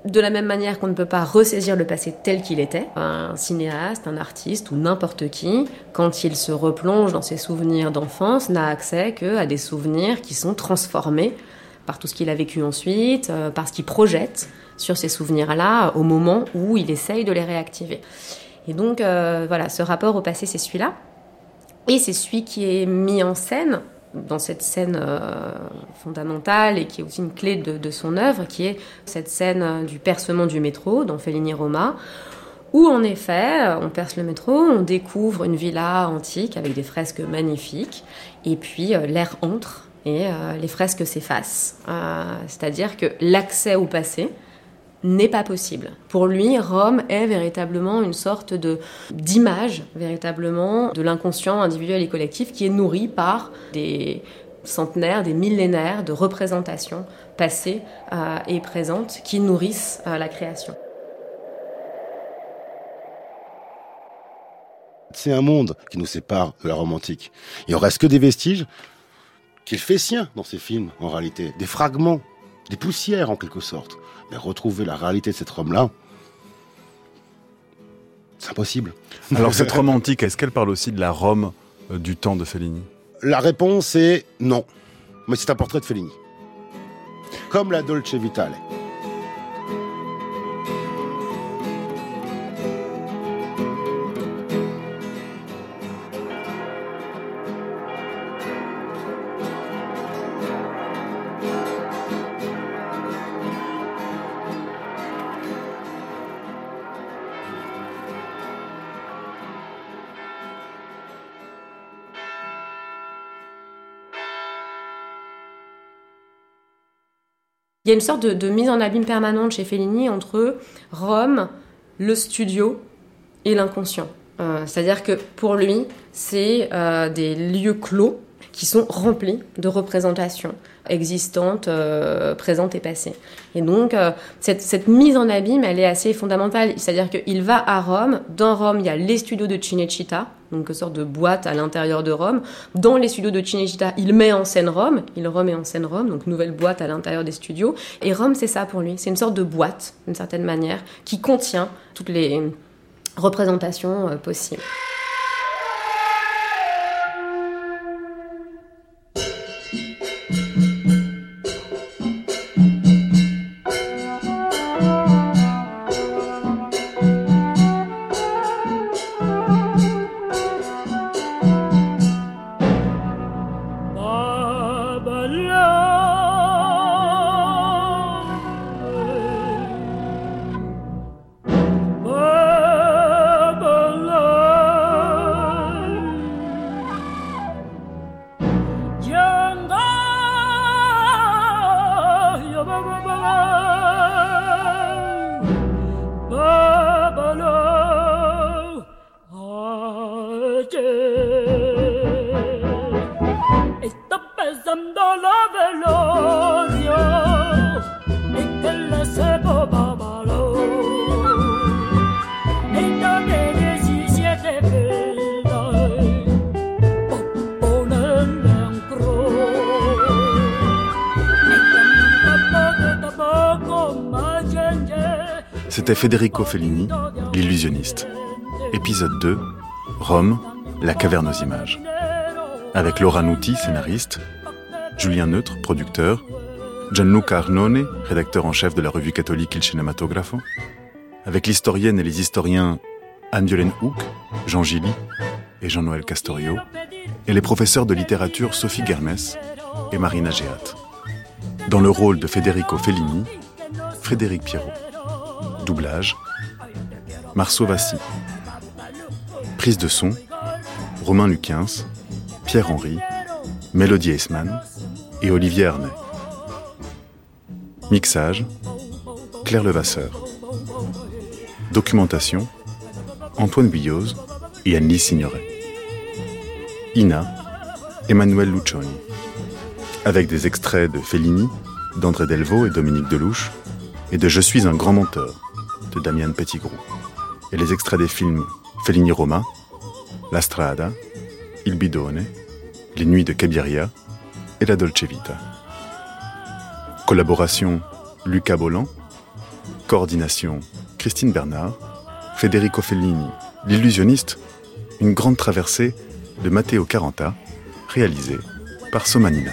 de la même manière qu'on ne peut pas ressaisir le passé tel qu'il était, un cinéaste, un artiste ou n'importe qui, quand il se replonge dans ses souvenirs d'enfance, n'a accès qu'à des souvenirs qui sont transformés par tout ce qu'il a vécu ensuite, euh, par ce qu'il projette sur ces souvenirs-là au moment où il essaye de les réactiver. Et donc euh, voilà, ce rapport au passé, c'est celui-là. Et c'est celui qui est mis en scène dans cette scène euh, fondamentale et qui est aussi une clé de, son œuvre, qui est cette scène du percement du métro dans Fellini Roma, où en effet, on perce le métro, on découvre une villa antique avec des fresques magnifiques, et puis l'air entre et les fresques s'effacent. C'est-à-dire que l'accès au passé n'est pas possible. Pour lui, Rome est véritablement une sorte d'image, véritablement, de l'inconscient individuel et collectif qui est nourri par des centenaires, des millénaires de représentations passées euh, et présentes qui nourrissent euh, la création. C'est un monde qui nous sépare de la Rome antique. Il en reste que des vestiges qu'il fait sien dans ses films, en réalité. Des fragments, des poussières en quelque sorte. Mais retrouver la réalité de cette Rome-là, c'est impossible. (laughs) Alors cette Rome antique, est-ce qu'elle parle aussi de la Rome euh, du temps de Fellini? La réponse est non. Mais c'est un portrait de Fellini. Comme la Dolce Vita Il y a une sorte de, mise en abîme permanente chez Fellini entre Rome, le studio et l'inconscient. Euh, c'est-à-dire que pour lui, c'est euh, des lieux clos qui sont remplis de représentations existantes, euh, présentes et passées. Et donc, euh, cette, mise en abîme, elle est assez fondamentale. C'est-à-dire qu'il va à Rome. Dans Rome, il y a les studios de Cinecittà, donc une sorte de boîte à l'intérieur de Rome. Dans les studios de Cinecittà, il met en scène Rome. Il remet en scène Rome, donc nouvelle boîte à l'intérieur des studios. Et Rome, c'est ça pour lui. C'est une sorte de boîte, d'une certaine manière, qui contient toutes les représentations euh, possibles. C'était Federico Fellini, l'illusionniste. Épisode 2, Rome, la caverne aux images. Avec Laura Nuti, scénariste, Julien Neutre, producteur, Gianluca Arnone, rédacteur en chef de la revue catholique Il Cinematografo, avec l'historienne et les historiens Anne-Violaine Jean Gilly et Jean-Noël Castorio, et les professeurs de littérature Sophie Germès et Marina Géat. Dans le rôle de Federico Fellini, Frédéric Pierrot. Doublage Marceau Vassy. Prise de son Romain Luquins, Pierre Henry, Mélodie Eisman et Olivier Arnay. Mixage Claire Levasseur. Documentation Antoine Guillose et Anne-Lise Signoret. Ina Emmanuel Lucioni. Avec des extraits de Fellini, d'André Delvaux et Dominique Delouche, et de Je suis un grand menteur de Damian Pettigrew, et les extraits des films Fellini Roma, La Strada, Il Bidone, Les Nuits de Cabiria et La Dolce Vita. Collaboration Luca Bolland, coordination Christine Bernard, Federico Fellini, l'illusionniste, une grande traversée de Matteo Caranta, réalisée par Somanina.